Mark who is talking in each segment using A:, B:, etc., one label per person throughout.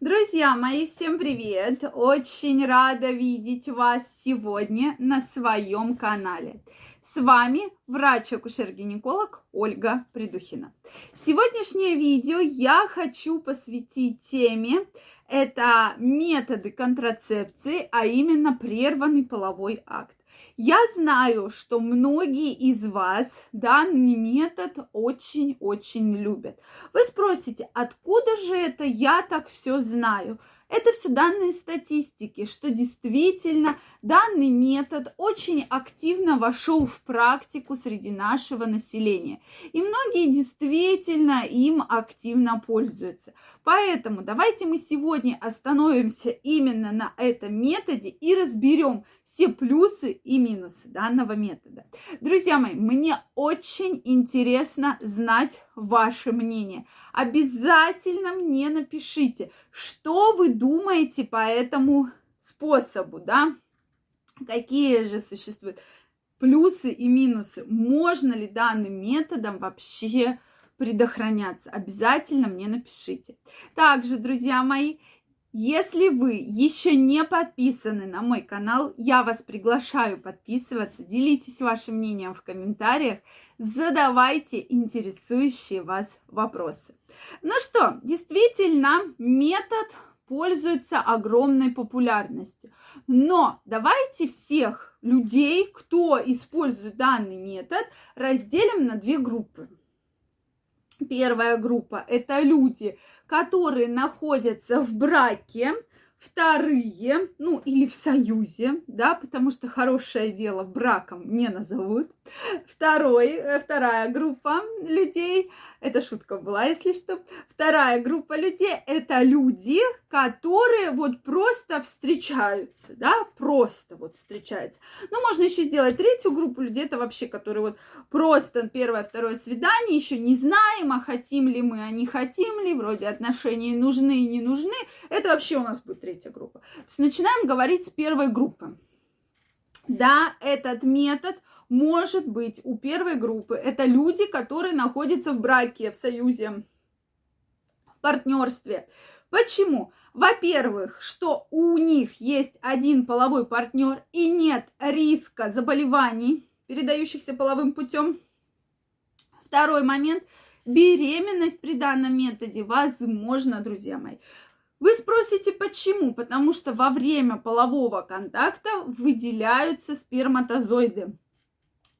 A: Друзья мои, всем привет! Очень рада видеть вас сегодня на своем канале. С вами врач-акушер-гинеколог Ольга Придухина. Сегодняшнее видео я хочу посвятить теме это методы контрацепции, а именно прерванный половой акт. Я знаю, что многие из вас данный метод очень-очень любят. Вы спросите, откуда же это я так все знаю? Это все данные статистики, что действительно данный метод очень активно вошел в практику среди нашего населения. И многие действительно им активно пользуются. Поэтому давайте мы сегодня остановимся именно на этом методе и разберем все плюсы и минусы данного метода. Друзья мои, мне очень интересно знать ваше мнение. Обязательно мне напишите, что вы думаете по этому способу, да? Какие же существуют плюсы и минусы? Можно ли данным методом вообще предохраняться? Обязательно мне напишите. Также, друзья мои, если вы еще не подписаны на мой канал, я вас приглашаю подписываться, делитесь вашим мнением в комментариях, задавайте интересующие вас вопросы. Ну что, действительно, метод пользуется огромной популярностью. Но давайте всех людей, кто использует данный метод, разделим на две группы. Первая группа – это люди, которые находятся в браке, вторые, ну или в союзе, да, потому что хорошее дело браком не назовут. Второй, э, вторая группа людей это шутка была, если что. Вторая группа людей – это люди, которые вот просто встречаются, да, просто вот встречаются. Ну, можно еще сделать третью группу людей, это вообще, которые вот просто первое, второе свидание, еще не знаем, а хотим ли мы, а не хотим ли, вроде отношения нужны и не нужны. Это вообще у нас будет третья группа. То есть начинаем говорить с первой группы. Да, этот метод – может быть у первой группы это люди, которые находятся в браке, в союзе, в партнерстве. Почему? Во-первых, что у них есть один половой партнер и нет риска заболеваний, передающихся половым путем. Второй момент. Беременность при данном методе возможно, друзья мои. Вы спросите, почему? Потому что во время полового контакта выделяются сперматозоиды.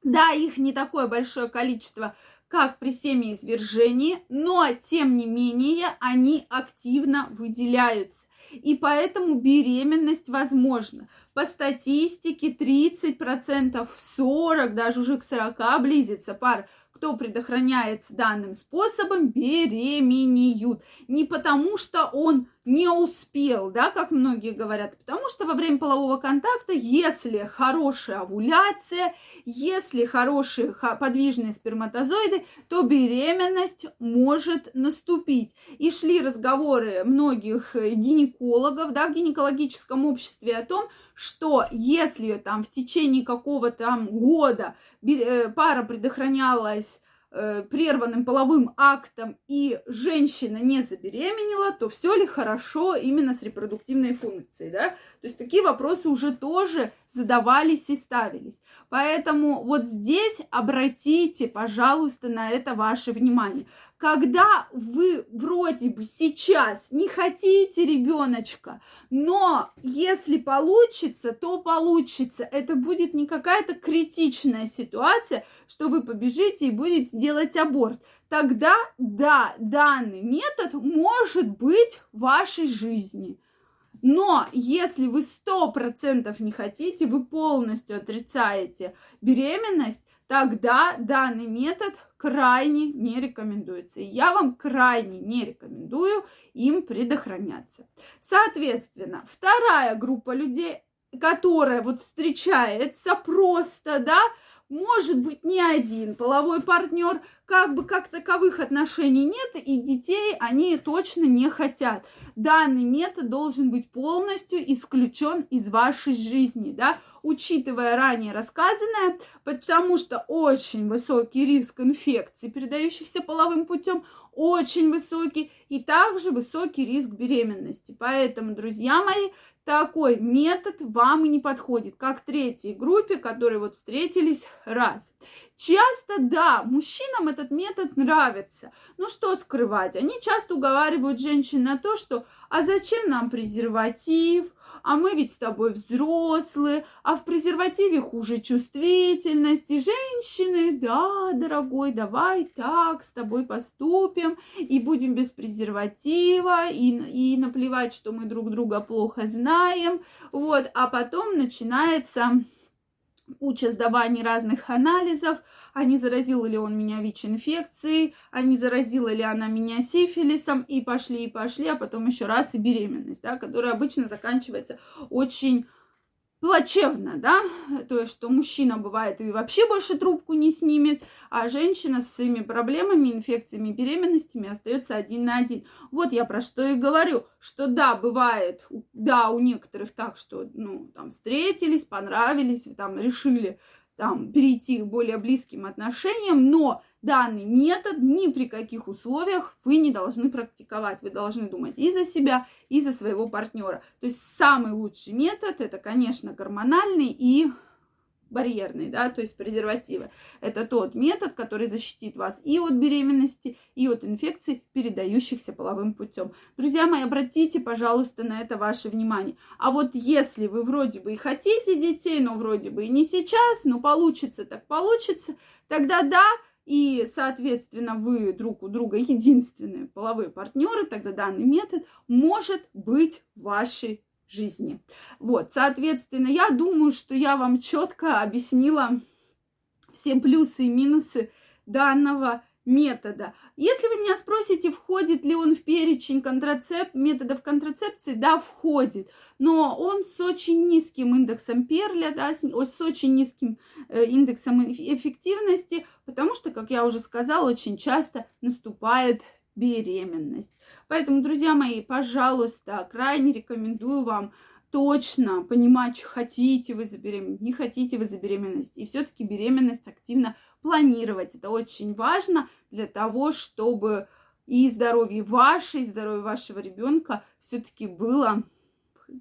A: Да, их не такое большое количество, как при семяизвержении, но тем не менее они активно выделяются. И поэтому беременность возможна. По статистике 30%, 40%, даже уже к 40% близится пар кто предохраняется данным способом, беременеют. Не потому, что он не успел, да, как многие говорят, потому что во время полового контакта, если хорошая овуляция, если хорошие подвижные сперматозоиды, то беременность может наступить. И шли разговоры многих гинекологов, да, в гинекологическом обществе о том, что если там в течение какого-то года э, пара предохранялась э, прерванным половым актом и женщина не забеременела, то все ли хорошо именно с репродуктивной функцией, да? То есть такие вопросы уже тоже задавались и ставились. Поэтому вот здесь обратите, пожалуйста, на это ваше внимание. Когда вы вроде бы сейчас не хотите ребеночка, но если получится, то получится. Это будет не какая-то критичная ситуация, что вы побежите и будете делать аборт. Тогда, да, данный метод может быть в вашей жизни. Но если вы сто процентов не хотите, вы полностью отрицаете беременность, тогда данный метод крайне не рекомендуется. Я вам крайне не рекомендую им предохраняться. Соответственно, вторая группа людей, которая вот встречается просто, да, может быть не один половой партнер, как бы как таковых отношений нет, и детей они точно не хотят. Данный метод должен быть полностью исключен из вашей жизни, да, учитывая ранее рассказанное, потому что очень высокий риск инфекций, передающихся половым путем, очень высокий, и также высокий риск беременности. Поэтому, друзья мои, такой метод вам и не подходит, как третьей группе, которые вот встретились раз. Часто, да, мужчинам этот метод нравится. Ну что скрывать, они часто уговаривают женщин на то, что а зачем нам презерватив, а мы ведь с тобой взрослые, а в презервативе хуже чувствительности. Женщины, да, дорогой, давай так с тобой поступим и будем без презерватива, и, и наплевать, что мы друг друга плохо знаем. Вот, а потом начинается куча сдаваний разных анализов, а не заразил ли он меня ВИЧ-инфекцией, а не заразила ли она меня сифилисом, и пошли, и пошли, а потом еще раз и беременность, да, которая обычно заканчивается очень плачевно, да, то есть, что мужчина бывает и вообще больше трубку не снимет, а женщина с своими проблемами, инфекциями, беременностями остается один на один. Вот я про что и говорю, что да, бывает, да, у некоторых так, что, ну, там, встретились, понравились, там, решили, там, перейти к более близким отношениям, но данный метод ни при каких условиях вы не должны практиковать. Вы должны думать и за себя, и за своего партнера. То есть самый лучший метод это, конечно, гормональный и барьерный, да, то есть презервативы. Это тот метод, который защитит вас и от беременности, и от инфекций, передающихся половым путем. Друзья мои, обратите, пожалуйста, на это ваше внимание. А вот если вы вроде бы и хотите детей, но вроде бы и не сейчас, но получится так получится, тогда да, и, соответственно, вы друг у друга единственные половые партнеры, тогда данный метод может быть вашей жизни. Вот, соответственно, я думаю, что я вам четко объяснила все плюсы и минусы данного метода. Если вы меня спросите, входит ли он в перечень контрацеп... методов контрацепции, да, входит, но он с очень низким индексом перля, да, с, с очень низким э, индексом эффективности, потому что, как я уже сказала, очень часто наступает беременность. Поэтому, друзья мои, пожалуйста, крайне рекомендую вам точно понимать, хотите вы забеременеть, не хотите вы забеременеть. И все-таки беременность активно планировать. Это очень важно для того, чтобы и здоровье ваше, и здоровье вашего ребенка все-таки было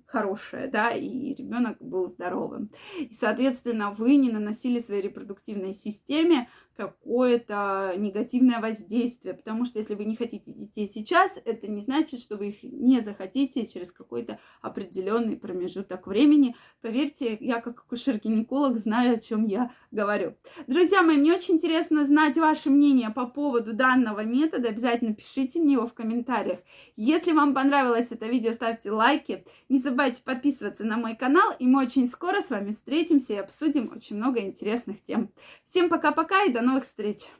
A: хорошее, да, и ребенок был здоровым. И, соответственно, вы не наносили своей репродуктивной системе какое-то негативное воздействие, потому что если вы не хотите детей сейчас, это не значит, что вы их не захотите через какой-то определенный промежуток времени. Поверьте, я как акушер-гинеколог знаю, о чем я говорю. Друзья мои, мне очень интересно знать ваше мнение по поводу данного метода. Обязательно пишите мне его в комментариях. Если вам понравилось это видео, ставьте лайки. Не забывайте подписываться на мой канал, и мы очень скоро с вами встретимся и обсудим очень много интересных тем. Всем пока-пока и до новых встреч!